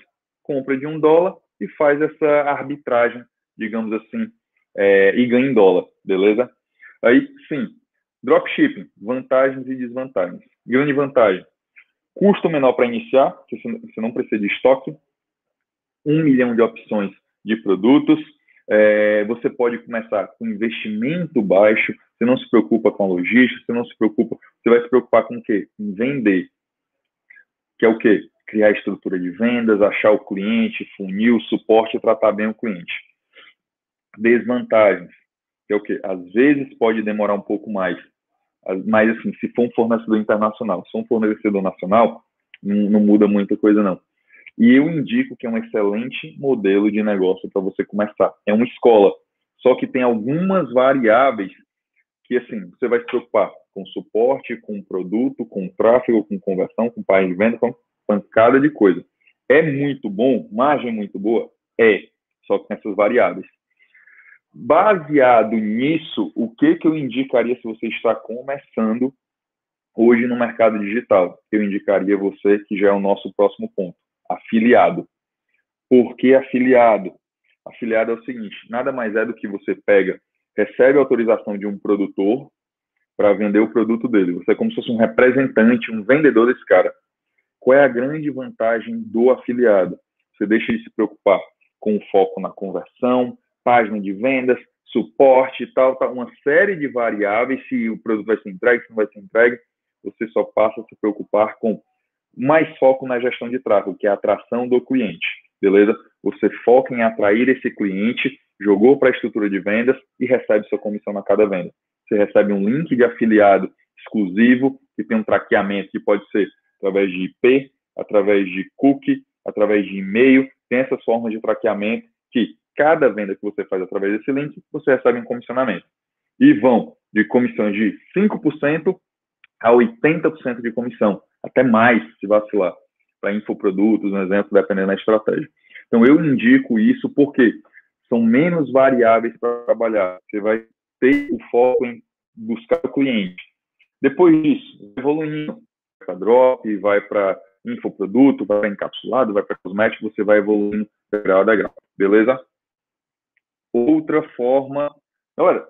compra de um dólar e faz essa arbitragem, digamos assim, é, e ganha em dólar, beleza? Aí, sim, Dropshipping, vantagens e desvantagens. Grande vantagem, custo menor para iniciar, você não precisa de estoque, um milhão de opções de produtos, é, você pode começar com investimento baixo, você não se preocupa com a logística, você não se preocupa, você vai se preocupar com o quê? Em vender, que é o quê? Criar estrutura de vendas, achar o cliente, funil, suporte e tratar bem o cliente. Desvantagens, que é o quê? Às vezes pode demorar um pouco mais, mas assim, se for um fornecedor internacional, se for um fornecedor nacional, não, não muda muita coisa não. E eu indico que é um excelente modelo de negócio para você começar. É uma escola. Só que tem algumas variáveis que, assim, você vai se preocupar com suporte, com produto, com tráfego, com conversão, com página de venda, com pancada de coisa. É muito bom, margem muito boa? É, só que essas variáveis. Baseado nisso, o que, que eu indicaria se você está começando hoje no mercado digital? Eu indicaria você que já é o nosso próximo ponto, afiliado. Por que afiliado? Afiliado é o seguinte, nada mais é do que você pega, recebe autorização de um produtor para vender o produto dele. Você é como se fosse um representante, um vendedor desse cara. Qual é a grande vantagem do afiliado? Você deixa ele se preocupar com o foco na conversão, página de vendas, suporte e tal, tal, uma série de variáveis, se o produto vai ser entregue, se não vai ser entregue, você só passa a se preocupar com mais foco na gestão de tráfego, que é a atração do cliente, beleza? Você foca em atrair esse cliente, jogou para a estrutura de vendas e recebe sua comissão na cada venda. Você recebe um link de afiliado exclusivo, que tem um traqueamento que pode ser através de IP, através de cookie, através de e-mail, tem essas formas de traqueamento que cada venda que você faz através desse link, você recebe um comissionamento. E vão de comissões de 5% a 80% de comissão, até mais, se vacilar, para infoprodutos, um exemplo, dependendo da estratégia. Então, eu indico isso porque são menos variáveis para trabalhar. Você vai ter o foco em buscar o cliente. Depois disso, evoluindo, vai para drop, vai para infoproduto, vai para encapsulado, vai para cosmético, você vai evoluindo degrau a degrau, beleza? Outra forma, galera,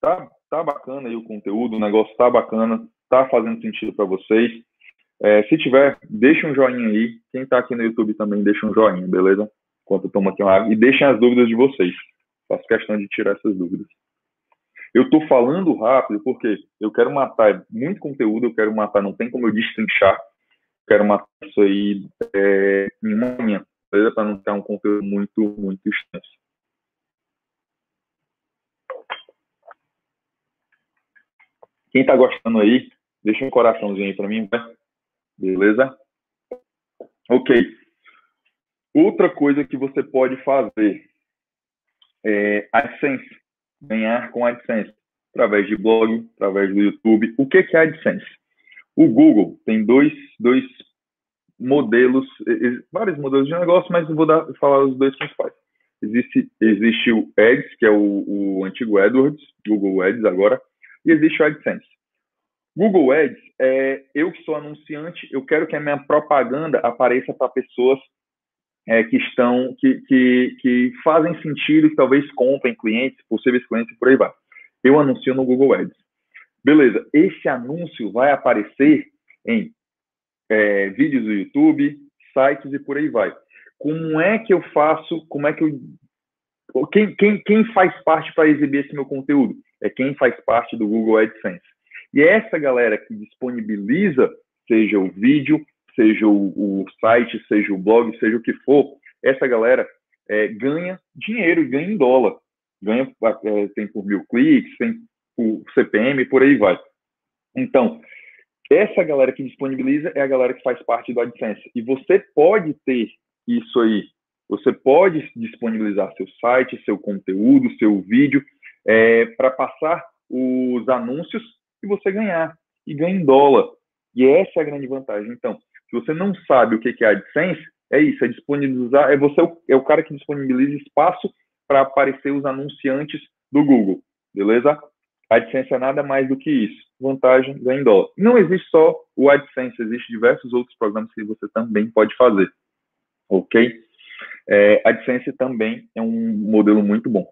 tá, tá bacana aí o conteúdo, o negócio tá bacana, tá fazendo sentido para vocês. É, se tiver, deixa um joinha aí. Quem tá aqui no YouTube também deixa um joinha, beleza? Enquanto eu tomo aqui uma água. E deixem as dúvidas de vocês. Faço questão de tirar essas dúvidas. Eu estou falando rápido porque eu quero matar muito conteúdo, eu quero matar, não tem como eu destrinchar quero matar isso aí é, em uma manhã, para não ter um conteúdo muito, muito extenso. Quem está gostando aí, deixa um coraçãozinho aí para mim, né? beleza? Ok. Outra coisa que você pode fazer é AdSense, ganhar com AdSense, através de blog, através do YouTube. O que é AdSense? O Google tem dois, dois modelos, vários modelos de negócio, mas eu vou dar, falar os dois principais. Existe, existe o Ads, que é o, o antigo AdWords, Google Ads agora, e existe o AdSense. Google Ads, é, eu que sou anunciante, eu quero que a minha propaganda apareça para pessoas é, que estão, que, que, que fazem sentido, que talvez comprem clientes, possíveis clientes por aí vai. Eu anuncio no Google Ads. Beleza, esse anúncio vai aparecer em é, vídeos do YouTube, sites e por aí vai. Como é que eu faço? Como é que eu. Quem, quem, quem faz parte para exibir esse meu conteúdo? É quem faz parte do Google AdSense. E é essa galera que disponibiliza, seja o vídeo, seja o, o site, seja o blog, seja o que for, essa galera é, ganha dinheiro e ganha em dólar. Ganha, é, tem por mil cliques, tem o CPM, por aí vai. Então, essa galera que disponibiliza é a galera que faz parte do AdSense. E você pode ter isso aí. Você pode disponibilizar seu site, seu conteúdo, seu vídeo, é, para passar os anúncios e você ganhar. E ganhar em dólar. E essa é a grande vantagem. Então, se você não sabe o que é AdSense, é isso, é disponibilizar, é você é o cara que disponibiliza espaço para aparecer os anunciantes do Google, beleza? AdSense é nada mais do que isso. Vantagem ganha em dólar. Não existe só o AdSense, existem diversos outros programas que você também pode fazer. Ok? É, AdSense também é um modelo muito bom.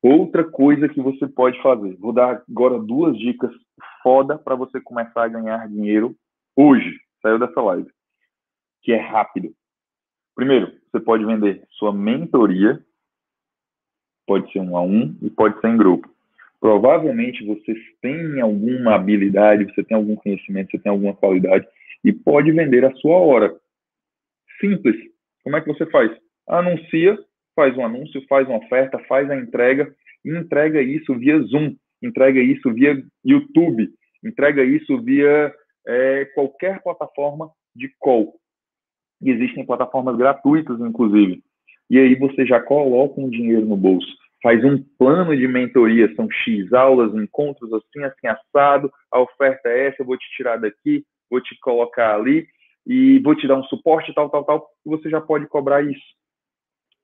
Outra coisa que você pode fazer, vou dar agora duas dicas foda para você começar a ganhar dinheiro hoje, saiu dessa live, que é rápido. Primeiro, você pode vender sua mentoria, pode ser um a um e pode ser em grupo provavelmente você tem alguma habilidade, você tem algum conhecimento, você tem alguma qualidade e pode vender a sua hora. Simples. Como é que você faz? Anuncia, faz um anúncio, faz uma oferta, faz a entrega e entrega isso via Zoom, entrega isso via YouTube, entrega isso via é, qualquer plataforma de call. existem plataformas gratuitas, inclusive. E aí você já coloca um dinheiro no bolso faz um plano de mentoria, são X aulas, encontros assim, assim, assado, a oferta é essa, eu vou te tirar daqui, vou te colocar ali, e vou te dar um suporte, tal, tal, tal, você já pode cobrar isso.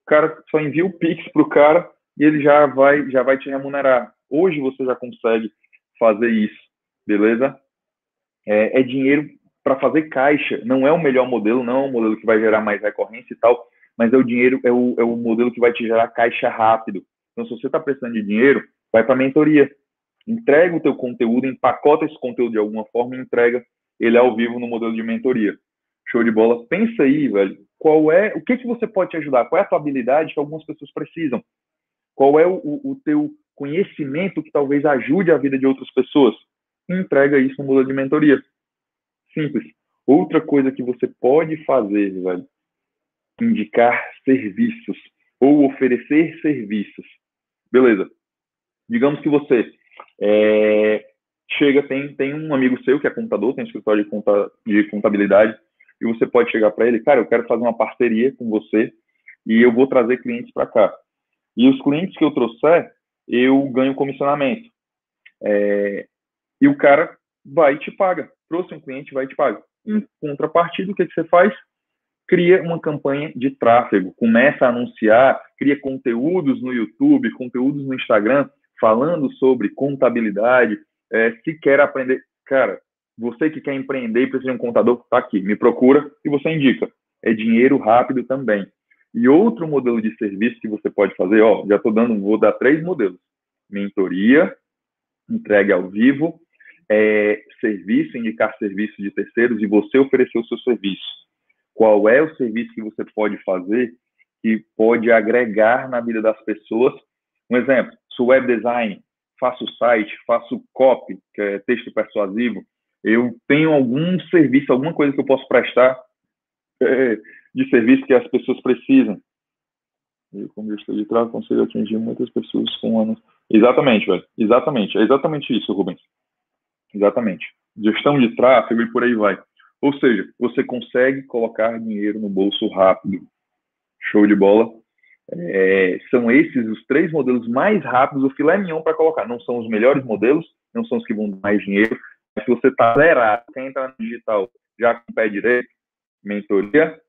O cara só envia o Pix para o cara e ele já vai, já vai te remunerar. Hoje você já consegue fazer isso, beleza? É, é dinheiro para fazer caixa. Não é o melhor modelo, não é o modelo que vai gerar mais recorrência e tal, mas é o dinheiro, é o, é o modelo que vai te gerar caixa rápido. Então, se você está precisando de dinheiro, vai para a mentoria. Entrega o teu conteúdo, empacota esse conteúdo de alguma forma e entrega ele ao vivo no modelo de mentoria. Show de bola. Pensa aí, velho. Qual é, o que que você pode te ajudar? Qual é a tua habilidade que algumas pessoas precisam? Qual é o, o, o teu conhecimento que talvez ajude a vida de outras pessoas? Entrega isso no modelo de mentoria. Simples. Outra coisa que você pode fazer, velho, indicar serviços ou oferecer serviços. Beleza. Digamos que você é, chega, tem, tem um amigo seu que é contador, tem um escritório de, conta, de contabilidade, e você pode chegar para ele, cara, eu quero fazer uma parceria com você e eu vou trazer clientes para cá. E os clientes que eu trouxer, eu ganho comissionamento. É, e o cara vai e te paga. Trouxe um cliente, vai e te paga. Em contrapartida, o que, que você faz? Cria uma campanha de tráfego, começa a anunciar, cria conteúdos no YouTube, conteúdos no Instagram, falando sobre contabilidade. É, se quer aprender, cara, você que quer empreender e precisa de um contador, tá aqui, me procura e você indica. É dinheiro rápido também. E outro modelo de serviço que você pode fazer, ó, já estou dando, vou dar três modelos: mentoria, entregue ao vivo, é, serviço, indicar serviço de terceiros e você oferecer o seu serviço. Qual é o serviço que você pode fazer que pode agregar na vida das pessoas? Um exemplo: sou web design, faço site, faço copy, que é texto persuasivo, eu tenho algum serviço, alguma coisa que eu posso prestar é, de serviço que as pessoas precisam. Eu, como gestor de tráfego, consigo atingir muitas pessoas com anos. Exatamente, velho. Exatamente. É exatamente isso, Rubens. Exatamente. Gestão de tráfego e por aí vai. Ou seja, você consegue colocar dinheiro no bolso rápido. Show de bola. É, são esses os três modelos mais rápidos, o filé mignon para colocar. Não são os melhores modelos, não são os que vão dar mais dinheiro, se você está zerado, quer entrar no digital já com o pé direito, mentoria,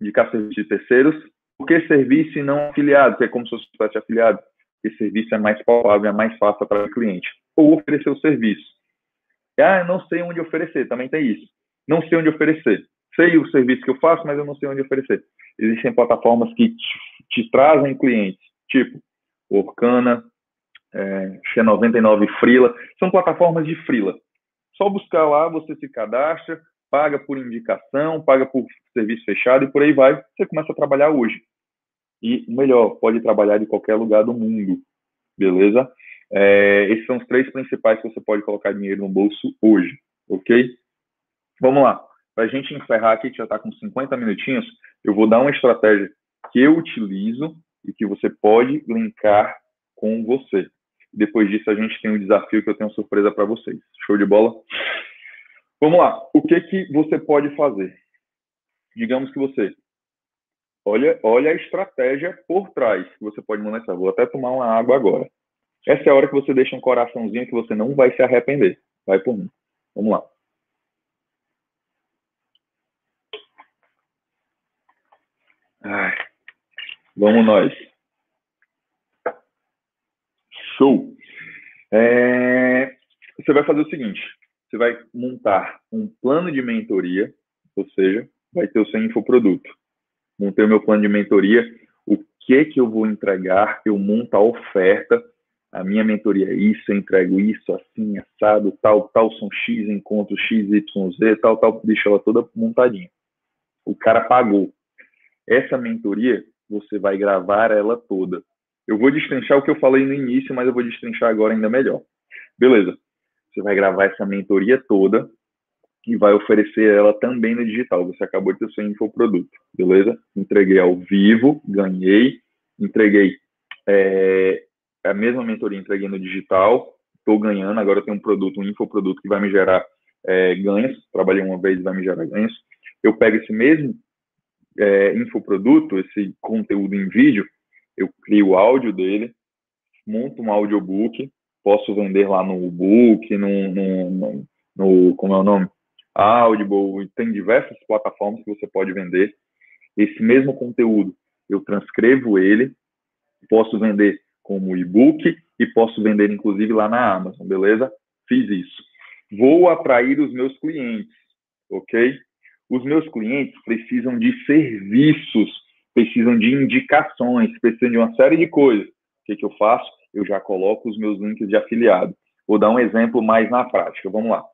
indicar serviço de terceiros, por que serviço e não afiliado? Que é como se fosse afiliado. Porque serviço é mais palpável, é mais fácil para o cliente. Ou oferecer o serviço. Ah, eu não sei onde oferecer, também tem isso. Não sei onde oferecer. Sei o serviço que eu faço, mas eu não sei onde oferecer. Existem plataformas que te, te trazem clientes, tipo Orkana, é, X99 Frila, são plataformas de Frila. Só buscar lá, você se cadastra, paga por indicação, paga por serviço fechado e por aí vai. Você começa a trabalhar hoje. E melhor, pode trabalhar de qualquer lugar do mundo. Beleza? É, esses são os três principais que você pode colocar dinheiro no bolso hoje. Ok? Vamos lá. Para a gente encerrar aqui, que já está com 50 minutinhos, eu vou dar uma estratégia que eu utilizo e que você pode linkar com você. Depois disso, a gente tem um desafio que eu tenho surpresa para vocês. Show de bola? Vamos lá. O que, que você pode fazer? Digamos que você olha, olha a estratégia por trás que você pode monetizar. Vou até tomar uma água agora. Essa é a hora que você deixa um coraçãozinho que você não vai se arrepender. Vai por mim. Vamos lá. Ai, vamos nós. Show! É, você vai fazer o seguinte: você vai montar um plano de mentoria, ou seja, vai ter o seu infoproduto. Montei o meu plano de mentoria, o que que eu vou entregar, eu monto a oferta, a minha mentoria é isso, eu entrego isso, assim, assado, tal, tal, são X encontros, X, Y, Z, tal, tal, deixa ela toda montadinha. O cara pagou. Essa mentoria, você vai gravar ela toda. Eu vou destrinchar o que eu falei no início, mas eu vou destrinchar agora ainda melhor. Beleza. Você vai gravar essa mentoria toda e vai oferecer ela também no digital. Você acabou de ter seu infoproduto, beleza? Entreguei ao vivo, ganhei, entreguei é, a mesma mentoria, entreguei no digital, estou ganhando, agora eu tenho um produto, um infoproduto que vai me gerar é, ganhos, trabalhei uma vez e vai me gerar ganhos. Eu pego esse mesmo é, infoproduto, esse conteúdo em vídeo, eu crio o áudio dele, monto um audiobook, posso vender lá no book, no, no, no, no como é o nome? Audible, tem diversas plataformas que você pode vender. Esse mesmo conteúdo, eu transcrevo ele, posso vender como e-book e posso vender inclusive lá na Amazon, beleza? Fiz isso. Vou atrair os meus clientes, ok? Os meus clientes precisam de serviços, precisam de indicações, precisam de uma série de coisas. O que, que eu faço? Eu já coloco os meus links de afiliado. Vou dar um exemplo mais na prática. Vamos lá.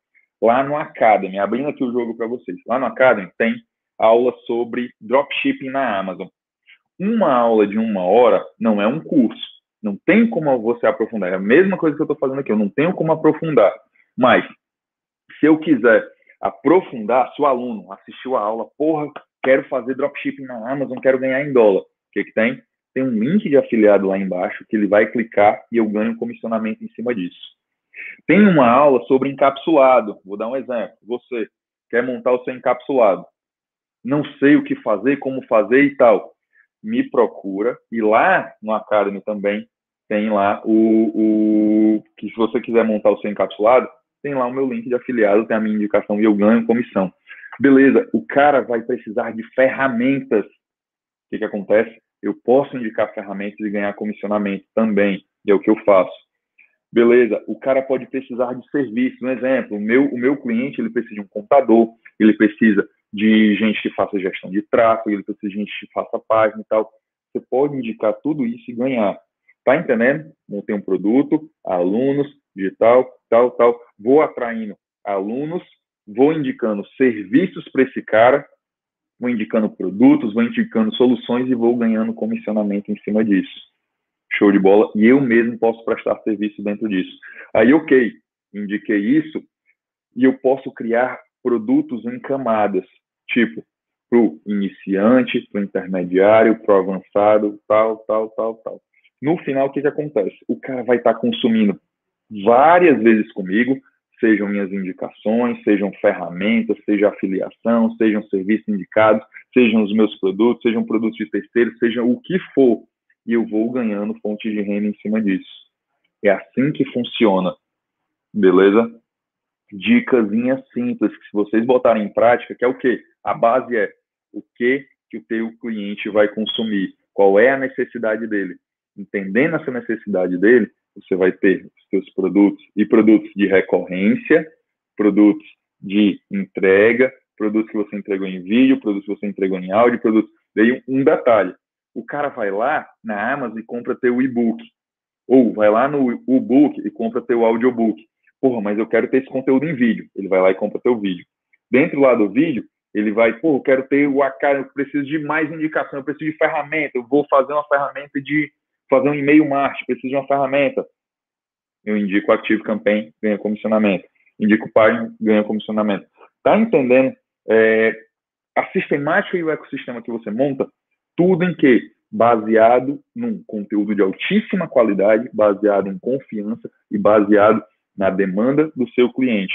Lá no Academy, abrindo aqui o jogo para vocês. Lá no Academy tem aula sobre dropshipping na Amazon. Uma aula de uma hora não é um curso. Não tem como você aprofundar. É a mesma coisa que eu estou fazendo aqui. Eu não tenho como aprofundar. Mas, se eu quiser aprofundar, se o aluno assistiu a aula, porra, quero fazer dropshipping na Amazon, quero ganhar em dólar. O que, que tem? Tem um link de afiliado lá embaixo que ele vai clicar e eu ganho comissionamento em cima disso. Tem uma aula sobre encapsulado. Vou dar um exemplo. Você quer montar o seu encapsulado. Não sei o que fazer, como fazer e tal. Me procura. E lá no Academy também tem lá o, o que se você quiser montar o seu encapsulado, tem lá o meu link de afiliado, tem a minha indicação e eu ganho comissão. Beleza, o cara vai precisar de ferramentas. O que, que acontece? Eu posso indicar ferramentas e ganhar comissionamento também, e é o que eu faço. Beleza, o cara pode precisar de serviço. Um exemplo, o meu, o meu cliente ele precisa de um contador, ele precisa de gente que faça gestão de tráfego, ele precisa de gente que faça página e tal. Você pode indicar tudo isso e ganhar. Tá entendendo? Montei um produto, alunos, digital, tal, tal. Vou atraindo alunos, vou indicando serviços para esse cara, vou indicando produtos, vou indicando soluções e vou ganhando comissionamento em cima disso. Show de bola. E eu mesmo posso prestar serviço dentro disso. Aí, ok, indiquei isso e eu posso criar produtos em camadas, tipo, para o iniciante, para o intermediário, para o avançado, tal, tal, tal, tal. No final, o que, que acontece? O cara vai estar tá consumindo várias vezes comigo, sejam minhas indicações, sejam ferramentas, seja afiliação, sejam serviços indicados, sejam os meus produtos, sejam produtos de terceiros, seja o que for e eu vou ganhando fonte de renda em cima disso. É assim que funciona, beleza? Dicasinha simples que se vocês botarem em prática, que é o quê? A base é o que que o teu cliente vai consumir, qual é a necessidade dele. Entendendo essa necessidade dele, você vai ter os seus produtos e produtos de recorrência, produtos de entrega, produtos que você entregou em vídeo, produtos que você entregou em áudio, produtos. Daí um detalhe, o cara vai lá na Amazon e compra teu e-book. Ou vai lá no e-book e compra teu audiobook. Porra, mas eu quero ter esse conteúdo em vídeo. Ele vai lá e compra teu vídeo. Dentro lá do vídeo, ele vai, porra, eu quero ter o AK, eu preciso de mais indicação, eu preciso de ferramenta, eu vou fazer uma ferramenta de fazer um e-mail marketing, preciso de uma ferramenta. Eu indico Active Campaign, ganha comissionamento. Indico o Página, ganha comissionamento. Tá entendendo? É, a sistemática e o ecossistema que você monta tudo em que? Baseado num conteúdo de altíssima qualidade, baseado em confiança e baseado na demanda do seu cliente.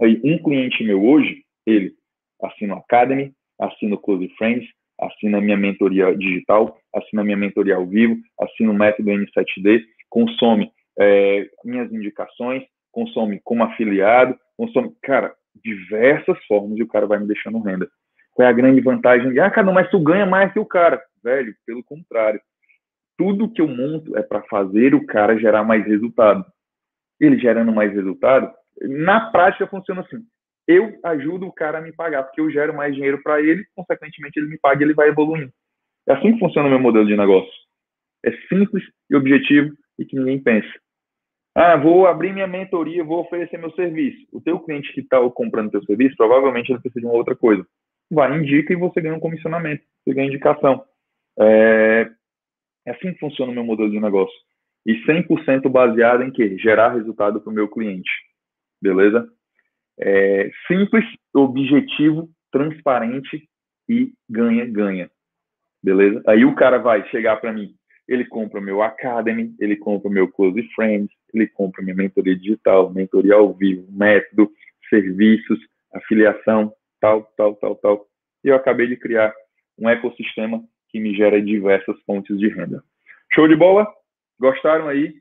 Aí, um cliente meu hoje, ele assina o Academy, assina o Close Friends, assina a minha mentoria digital, assina a minha mentoria ao vivo, assina o método N7D, consome é, minhas indicações, consome como afiliado, consome, cara, diversas formas e o cara vai me deixando renda. Qual é a grande vantagem ah, cara, mas tu ganha mais que o cara. Velho, pelo contrário. Tudo que eu monto é para fazer o cara gerar mais resultado. Ele gerando mais resultado, na prática funciona assim. Eu ajudo o cara a me pagar, porque eu gero mais dinheiro para ele, consequentemente ele me paga e ele vai evoluindo. É assim que funciona o meu modelo de negócio. É simples e objetivo e que ninguém pensa. Ah, vou abrir minha mentoria, vou oferecer meu serviço. O teu cliente que está comprando teu serviço, provavelmente ele precisa de uma outra coisa vai, indica e você ganha um comissionamento, você ganha indicação. É, é assim que funciona o meu modelo de negócio. E 100% baseado em quê? Gerar resultado para o meu cliente. Beleza? É, simples, objetivo, transparente e ganha-ganha. Beleza? Aí o cara vai chegar para mim, ele compra o meu Academy, ele compra o meu Close Friends, ele compra minha mentoria digital, mentoria ao vivo, método, serviços, afiliação, tal, tal, tal, tal. E eu acabei de criar um ecossistema que me gera diversas fontes de renda. Show de bola? Gostaram aí?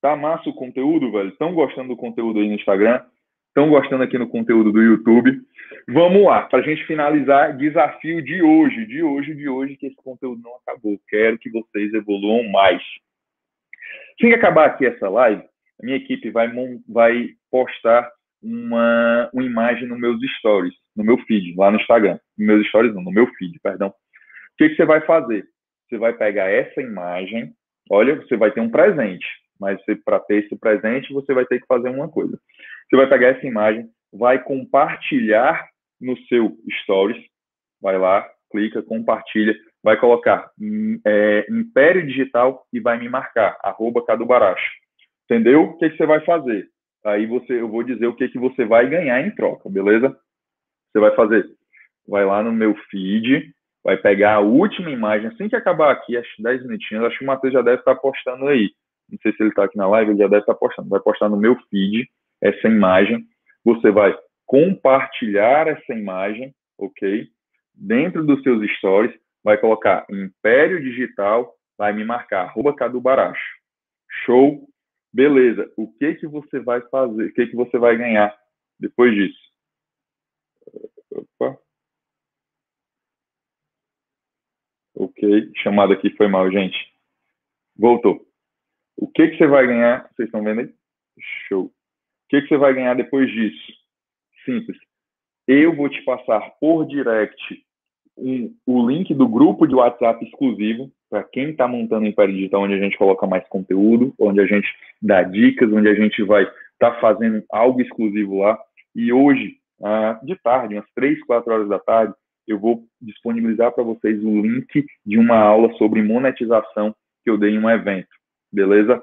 Tá massa o conteúdo, velho? Estão gostando do conteúdo aí no Instagram? Estão gostando aqui no conteúdo do YouTube? Vamos lá, para a gente finalizar, desafio de hoje, de hoje, de hoje, que esse conteúdo não acabou. Quero que vocês evoluam mais. Assim que acabar aqui essa live, a minha equipe vai, vai postar uma, uma imagem nos meus stories, no meu feed, lá no Instagram. No meus stories, não, no meu feed, perdão. O que, que você vai fazer? Você vai pegar essa imagem, olha, você vai ter um presente, mas para ter esse presente, você vai ter que fazer uma coisa. Você vai pegar essa imagem, vai compartilhar no seu stories, vai lá, clica, compartilha, vai colocar é, Império Digital e vai me marcar, arroba Cadubaracho. Entendeu? O que, que você vai fazer? Aí você, eu vou dizer o que, que você vai ganhar em troca, beleza? Você vai fazer, vai lá no meu feed, vai pegar a última imagem, assim que acabar aqui, acho 10 minutinhos, acho que o Matheus já deve estar postando aí. Não sei se ele está aqui na live, ele já deve estar postando. Vai postar no meu feed essa imagem. Você vai compartilhar essa imagem, ok? Dentro dos seus stories, vai colocar Império Digital, vai me marcar, arroba Cadu Baracho. Show? Beleza. O que que você vai fazer? O que que você vai ganhar depois disso? Opa. Ok. Chamada aqui foi mal, gente. Voltou. O que que você vai ganhar? Vocês estão vendo aí? Show. O que que você vai ganhar depois disso? Simples. Eu vou te passar por direct um, o link do grupo de WhatsApp exclusivo para quem está montando o Império Digital, onde a gente coloca mais conteúdo, onde a gente dá dicas, onde a gente vai estar tá fazendo algo exclusivo lá. E hoje, ah, de tarde, umas 3, 4 horas da tarde, eu vou disponibilizar para vocês o link de uma aula sobre monetização que eu dei em um evento, beleza?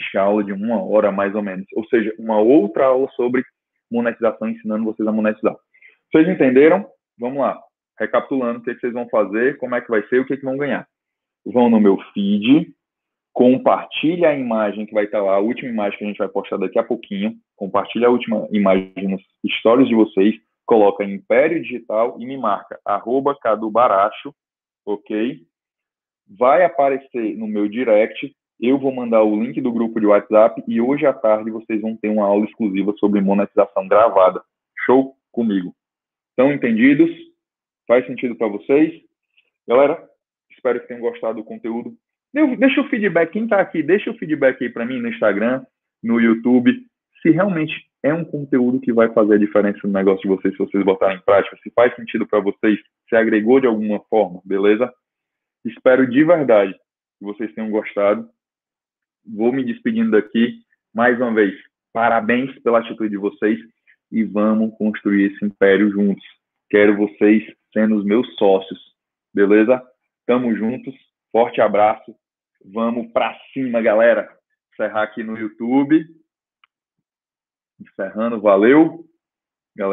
Acho que é aula de uma hora mais ou menos. Ou seja, uma outra aula sobre monetização, ensinando vocês a monetizar. Vocês entenderam? Vamos lá. Recapitulando, o que, é vocês vão fazer, como é que vai ser, o que, é que vão ganhar vão no meu feed, compartilha a imagem que vai estar lá, a última imagem que a gente vai postar daqui a pouquinho, compartilha a última imagem nos stories de vocês, coloca Império Digital e me marca, arroba Cadu Baracho, ok? Vai aparecer no meu direct, eu vou mandar o link do grupo de WhatsApp e hoje à tarde vocês vão ter uma aula exclusiva sobre monetização gravada. Show comigo. Estão entendidos? Faz sentido para vocês? Galera, Espero que tenham gostado do conteúdo. Deixa o feedback, quem está aqui, deixa o feedback aí para mim no Instagram, no YouTube, se realmente é um conteúdo que vai fazer a diferença no negócio de vocês, se vocês botarem em prática, se faz sentido para vocês, se agregou de alguma forma, beleza? Espero de verdade que vocês tenham gostado. Vou me despedindo daqui. Mais uma vez, parabéns pela atitude de vocês e vamos construir esse império juntos. Quero vocês sendo os meus sócios, beleza? Tamo juntos. Forte abraço. Vamos para cima, galera. Encerrar aqui no YouTube. Encerrando, valeu.